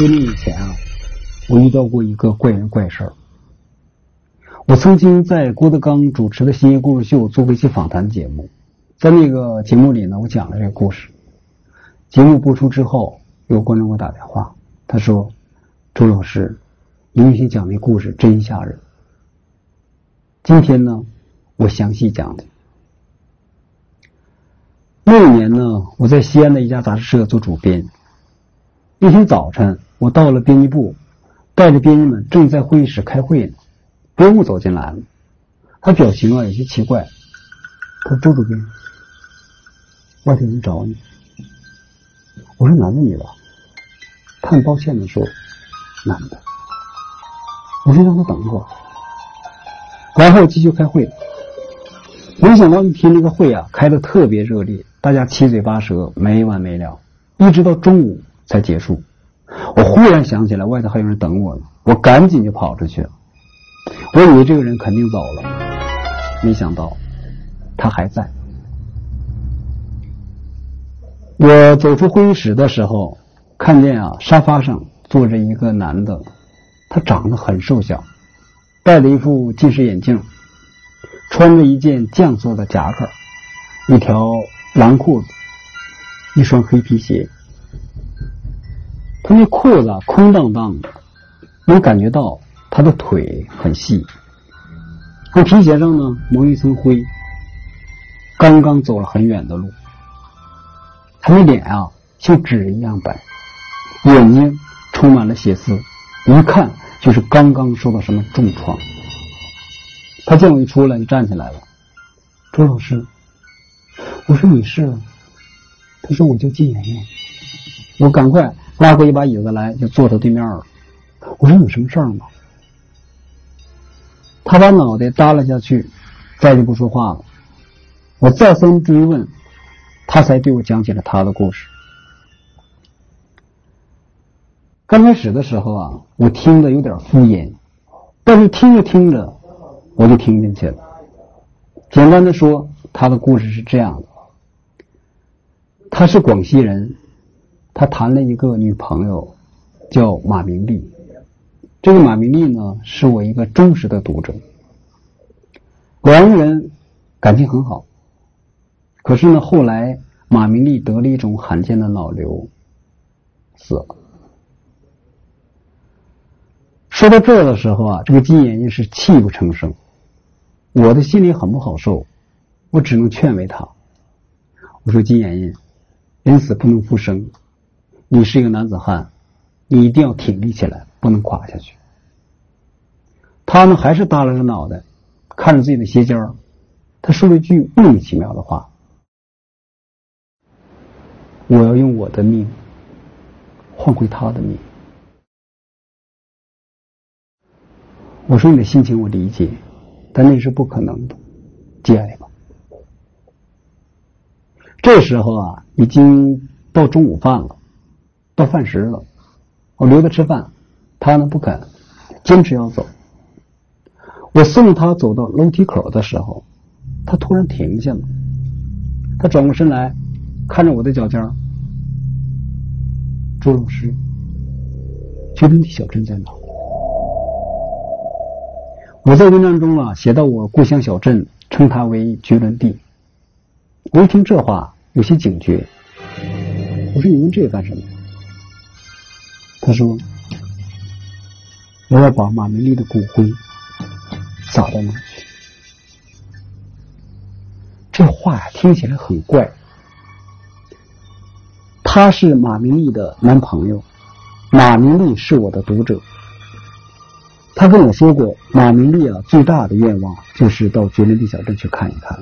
多年以前啊，我遇到过一个怪人怪事儿。我曾经在郭德纲主持的《新夜故事秀》做过一期访谈节目，在那个节目里呢，我讲了这个故事。节目播出之后，有观众给我打电话，他说：“周老师，你那天讲那故事真吓人。”今天呢，我详细讲讲。那一年呢，我在西安的一家杂志社做主编。那天早晨，我到了编辑部，带着编辑们正在会议室开会呢。编务走进来了，他表情啊有些奇怪。他说：“周主编，外头有人找你。”我说：“男的女的？”他很抱歉的说：“男的。”我说：“让他等一会儿。”然后继续开会。没想到一天那个会啊开的特别热烈，大家七嘴八舌，没完没了，一直到中午。才结束，我忽然想起来外头还有人等我呢，我赶紧就跑出去了。我以为这个人肯定走了，没想到他还在。我走出会议室的时候，看见啊沙发上坐着一个男的，他长得很瘦小，戴着一副近视眼镜，穿着一件绛色的夹克，一条蓝裤子，一双黑皮鞋。他那裤子空荡荡的，能感觉到他的腿很细。那皮鞋上呢蒙一层灰。刚刚走了很远的路，他那脸啊像纸一样白，眼睛充满了血丝，一看就是刚刚受到什么重创。他见我一出来就站起来了，周老师，我说你是？他说我叫金妍妍，我赶快。拉过一把椅子来，就坐他对面了。我说：“有什么事儿吗？”他把脑袋耷拉下去，再就不说话了。我再三追问，他才对我讲起了他的故事。刚开始的时候啊，我听的有点敷衍，但是听着听着，我就听进去了。简单的说，他的故事是这样的：他是广西人。他谈了一个女朋友，叫马明丽。这个马明丽呢，是我一个忠实的读者。两个人感情很好。可是呢，后来马明丽得了一种罕见的脑瘤，死了。说到这儿的时候啊，这个金妍妍是泣不成声。我的心里很不好受，我只能劝慰她。我说：“金妍妍，人死不能复生。”你是一个男子汉，你一定要挺立起来，不能垮下去。他呢，还是耷拉着脑袋，看着自己的鞋尖儿。他说了一句莫名其妙的话：“我要用我的命换回他的命。”我说：“你的心情我理解，但那是不可能的。”接下来吧。这时候啊，已经到中午饭了。到饭时了，我留他吃饭，他呢不肯，坚持要走。我送他走到楼梯口的时候，他突然停下了。他转过身来，看着我的脚尖儿，朱老师，绝伦地小镇在哪？我在文章中啊写到我故乡小镇，称它为绝伦地。我一听这话，有些警觉。我说：“你问这个干什么？”他说：“我要把马明丽的骨灰撒到那去。”这话听起来很怪。他是马明丽的男朋友，马明丽是我的读者。他跟我说过，马明丽啊最大的愿望就是到绝伦地小镇去看一看。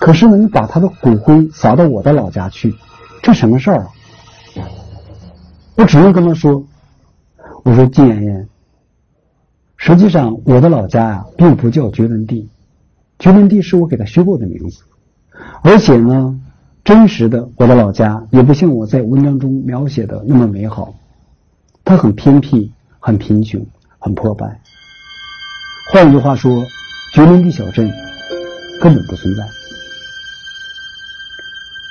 可是呢，你把他的骨灰撒到我的老家去，这什么事儿啊？我只能跟他说。我说金妍妍，实际上我的老家呀，并不叫绝伦地，绝伦地是我给他虚构的名字，而且呢，真实的我的老家也不像我在文章中描写的那么美好，它很偏僻，很贫穷，很破败。换句话说，绝伦地小镇根本不存在。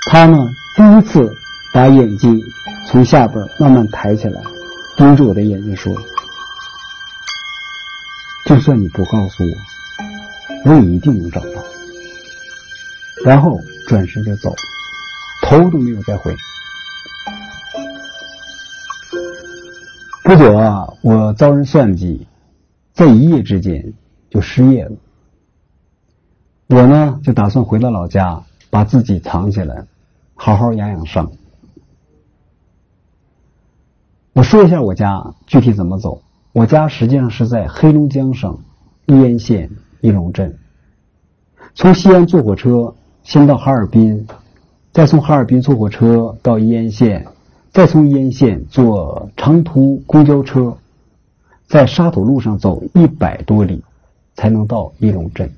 他呢，第一次把眼睛从下边慢慢抬起来。盯着我的眼睛说：“就算你不告诉我，我也一定能找到。”然后转身就走，头都没有再回。不久啊，我遭人算计，在一夜之间就失业了。我呢，就打算回到老家，把自己藏起来，好好养养伤。我说一下我家具体怎么走。我家实际上是在黑龙江省义安县伊龙镇。从西安坐火车，先到哈尔滨，再从哈尔滨坐火车到义安县，再从义安县坐长途公交车，在沙土路上走一百多里，才能到伊龙镇。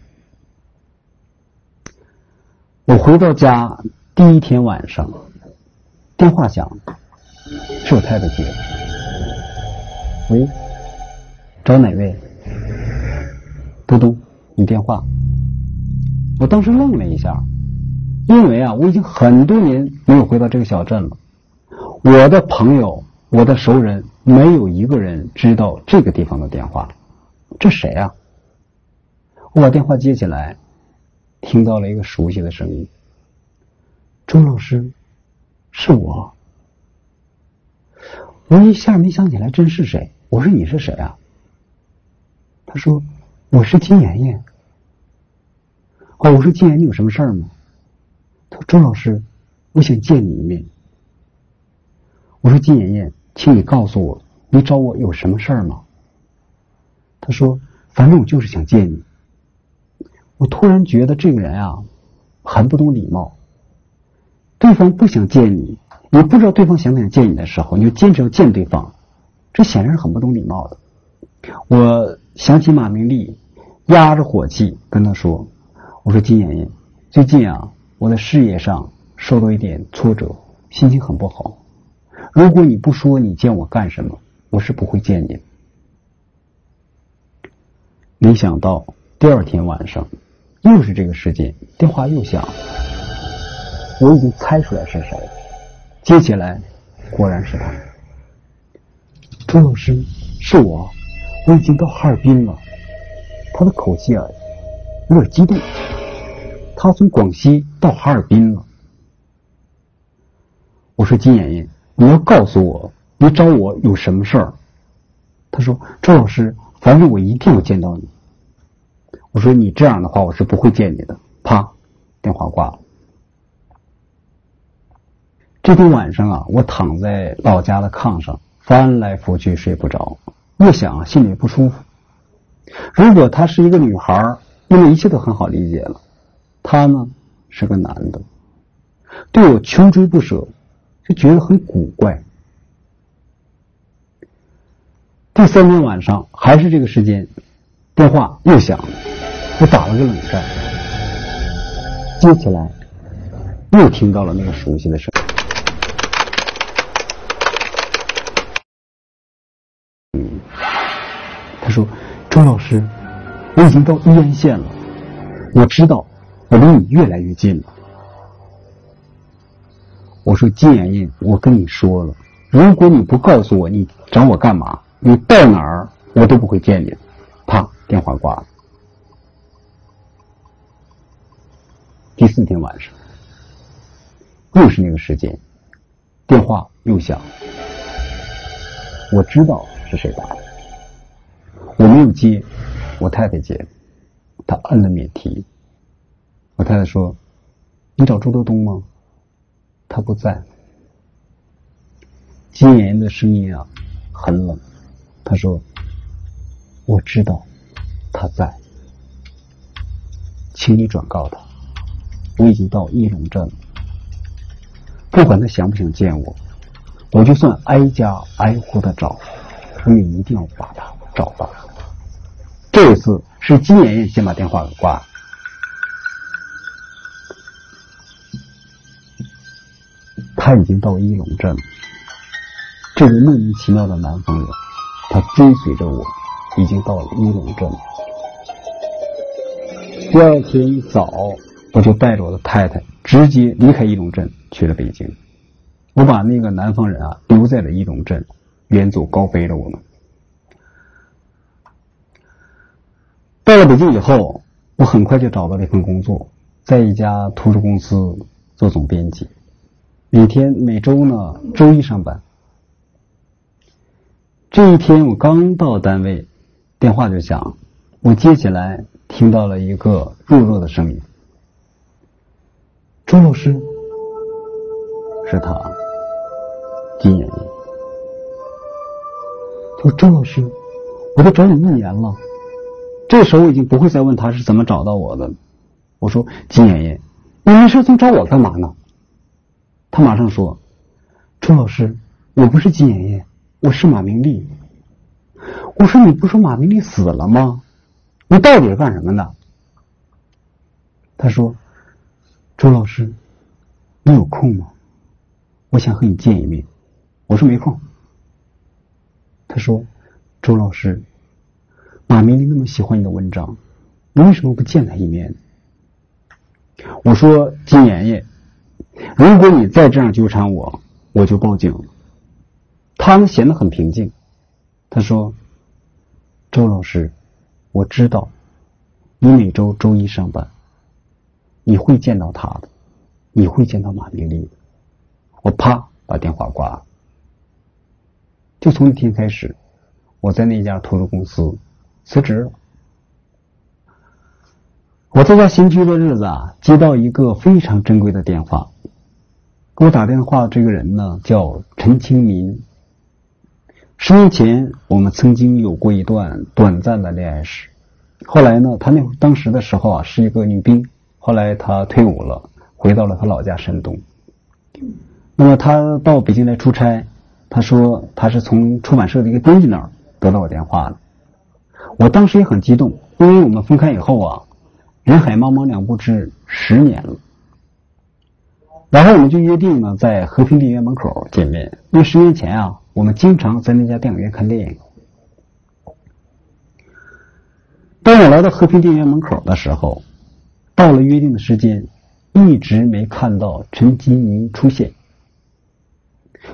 我回到家第一天晚上，电话响了。是我太太接。喂，找哪位？嘟嘟，你电话。我当时愣了一下，因为啊，我已经很多年没有回到这个小镇了。我的朋友，我的熟人，没有一个人知道这个地方的电话。这谁啊？我把电话接起来，听到了一个熟悉的声音。周老师，是我。我一下没想起来真是谁。我说你是谁啊？他说我是金妍妍。哦，我说金妍，你有什么事儿吗？他说周老师，我想见你一面。我说金妍妍，请你告诉我，你找我有什么事儿吗？他说反正我就是想见你。我突然觉得这个人啊，很不懂礼貌。对方不想见你。你不知道对方想不想见你的时候，你就坚持要见对方，这显然是很不懂礼貌的。我想起马明丽，压着火气跟他说：“我说金妍妍，最近啊，我的事业上受到一点挫折，心情很不好。如果你不说你见我干什么，我是不会见你。”没想到第二天晚上，又是这个时间，电话又响了，我已经猜出来是谁了。接起来，果然是他。周老师，是我，我已经到哈尔滨了。他的口气啊，有点激动。他从广西到哈尔滨了。我说金妍妍，你要告诉我，你找我有什么事儿？他说周老师，反正我一定要见到你。我说你这样的话，我是不会见你的。啪，电话挂了。这天晚上啊，我躺在老家的炕上，翻来覆去睡不着，越想心里不舒服。如果她是一个女孩，那么一切都很好理解了。他呢是个男的，对我穷追不舍，就觉得很古怪。第三天晚上还是这个时间，电话又响了，我打了个冷战，接起来，又听到了那个熟悉的声。说，周老师，我已经到义安县了。我知道，我离你越来越近了。我说金妍妍，我跟你说了，如果你不告诉我你找我干嘛，你到哪儿我都不会见你。啪，电话挂了。第四天晚上，又是那个时间，电话又响。我知道是谁打的。我没有接，我太太接，她摁了免提。我太太说：“你找周德东吗？”他不在。金妍妍的声音啊，很冷。他说：“我知道他在，请你转告他，我已经到义龙镇了。不管他想不想见我，我就算挨家挨户的找，我也一定要把他找到。”这次是金爷爷先把电话给挂了。他已经到一龙镇了。这个莫名其妙的南方人，他追随着我，已经到了一龙镇。第二天一早，我就带着我的太太直接离开一龙镇，去了北京。我把那个南方人啊留在了一龙镇，远走高飞了我们。到了北京以后，我很快就找到了一份工作，在一家图书公司做总编辑，每天每周呢周一上班。这一天我刚到单位，电话就响，我接起来，听到了一个弱弱的声音：“周老师，是他，金妍。”他说：“周老师，我都找你一年了。”这时候我已经不会再问他是怎么找到我的。我说：“金爷爷，你没事总找我干嘛呢？”他马上说：“周老师，我不是金爷爷，我是马明丽。”我说：“你不说马明丽死了吗？你到底是干什么的？”他说：“周老师，你有空吗？我想和你见一面。”我说：“没空。”他说：“周老师。”马明丽那么喜欢你的文章，你为什么不见他一面？我说金爷爷，如果你再这样纠缠我，我就报警。他呢显得很平静，他说：“周老师，我知道你每周周一上班，你会见到他的，你会见到马明丽的。”我啪把电话挂了。就从那天开始，我在那家图书公司。辞职了。我在家新居的日子啊，接到一个非常珍贵的电话。给我打电话这个人呢，叫陈清民。十年前，我们曾经有过一段短暂的恋爱史。后来呢，他那会当时的时候啊，是一个女兵。后来他退伍了，回到了他老家山东。那么他到北京来出差，他说他是从出版社的一个编辑那儿得到我电话的。我当时也很激动，因为我们分开以后啊，人海茫茫两不知十年了。然后我们就约定呢，在和平电影院门口见面。因为十年前啊，我们经常在那家电影院看电影。当我来到和平电影院门口的时候，到了约定的时间，一直没看到陈吉宁出现。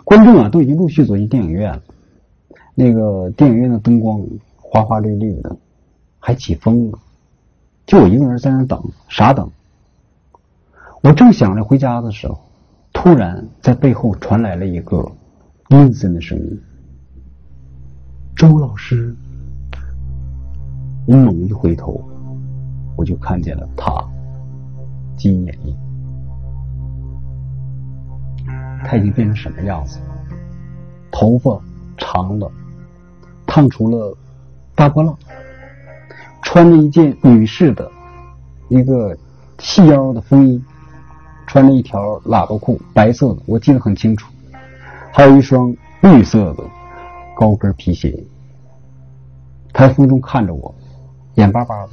观众啊，都已经陆续走进电影院了。那个电影院的灯光。花花绿绿的，还起风了，就我一个人在那等，傻等。我正想着回家的时候，突然在背后传来了一个阴森的声音：“周老师。”我猛一回头，我就看见了他，金妍妍。他已经变成什么样子了？头发长了，烫出了。大波浪，穿着一件女士的一个细腰的风衣，穿着一条喇叭裤，白色的，我记得很清楚，还有一双绿色的高跟皮鞋。他在风中看着我，眼巴巴的。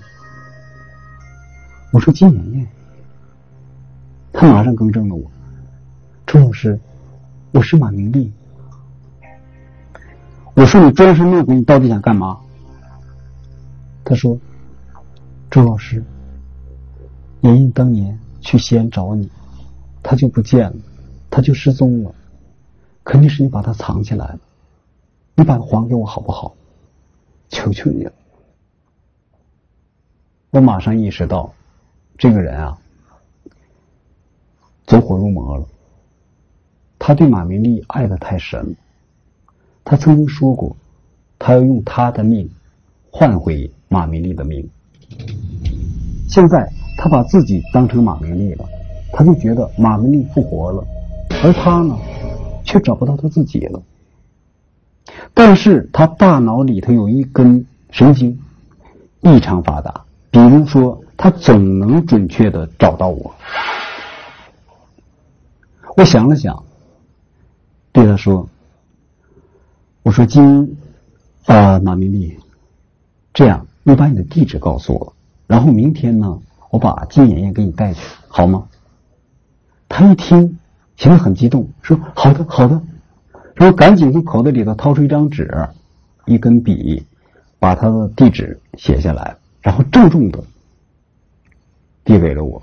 我说金妍妍，他马上更正了我，周老师，我是马明丽。我说你装神弄鬼，你到底想干嘛？他说：“周老师，莹莹当年去西安找你，他就不见了，他就失踪了，肯定是你把他藏起来了，你把他还给我好不好？求求你了！”我马上意识到，这个人啊，走火入魔了。他对马明丽爱的太深了，他曾经说过，他要用他的命换回。马明丽的命，现在他把自己当成马明丽了，他就觉得马明丽复活了，而他呢，却找不到他自己了。但是他大脑里头有一根神经异常发达，比如说他总能准确的找到我。我想了想，对他说：“我说金啊，马明丽，这样。”你把你的地址告诉我，然后明天呢，我把金妍妍给你带去，好吗？他一听，显得很激动，说：“好的，好的。”然后赶紧从口袋里头掏出一张纸，一根笔，把他的地址写下来，然后郑重的递给了我。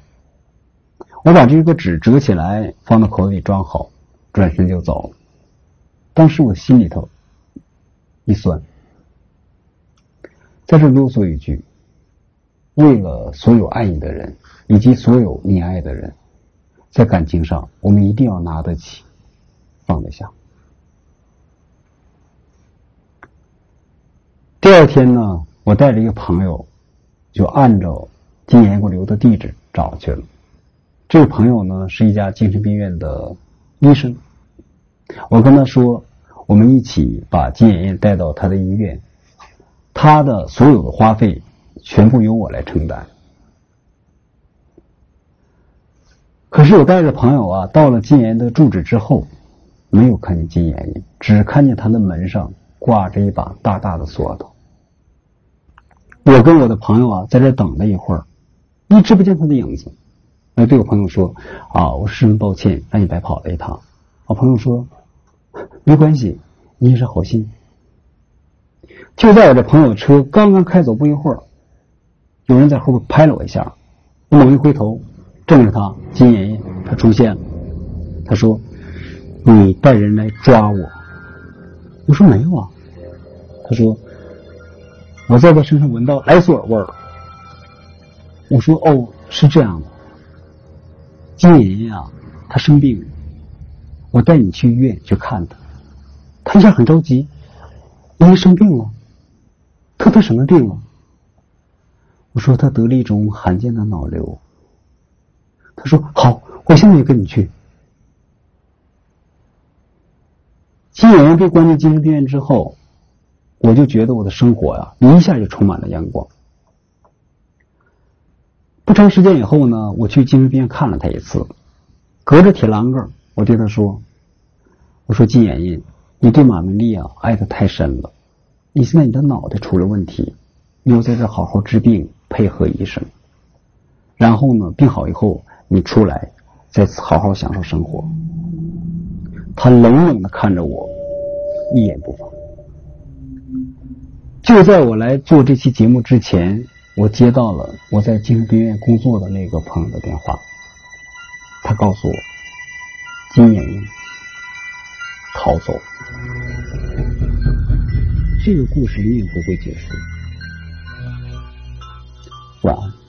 我把这个纸折起来，放到口袋里装好，转身就走了。当时我心里头一酸。在这啰嗦一句：为了所有爱你的人，以及所有你爱的人，在感情上，我们一定要拿得起，放得下。第二天呢，我带着一个朋友，就按照金岩给我留的地址找去了。这个朋友呢，是一家精神病院的医生。我跟他说，我们一起把金妍妍带到他的医院，他的所有的花费全部由我来承担。可是我带着朋友啊，到了金岩的住址之后，没有看见金岩，只看见他的门上挂着一把大大的锁头。我跟我的朋友啊，在这等了一会儿，一直不见他的影子。哎，对我朋友说：“啊，我十分抱歉，让你白跑了一趟。”我朋友说：“没关系，你也是好心。”就在我这朋友车刚刚开走不一会儿，有人在后边拍了我一下，我猛一回头，正是他金爷爷，他出现了。他说：“你带人来抓我。”我说：“没有啊。”他说：“我在他身上闻到莱索尔味儿。”我说：“哦，是这样的。”金爷呀，他生病了，我带你去医院去看他。他一下很着急，因为生病了。他得什么病了？我说他得了一种罕见的脑瘤。他说好，我现在就跟你去。金爷被关进精神病院之后，我就觉得我的生活呀，一下就充满了阳光。不长时间以后呢，我去精神病院看了他一次，隔着铁栏杆，我对他说：“我说金妍妍，你对马明丽啊爱的太深了，你现在你的脑袋出了问题，你要在这好好治病，配合医生。然后呢，病好以后你出来，再好好享受生活。”他冷冷的看着我，一言不发。就在我来做这期节目之前。我接到了我在精神病院工作的那个朋友的电话，他告诉我，金妍妍逃走。这个故事永远不会结束。晚安。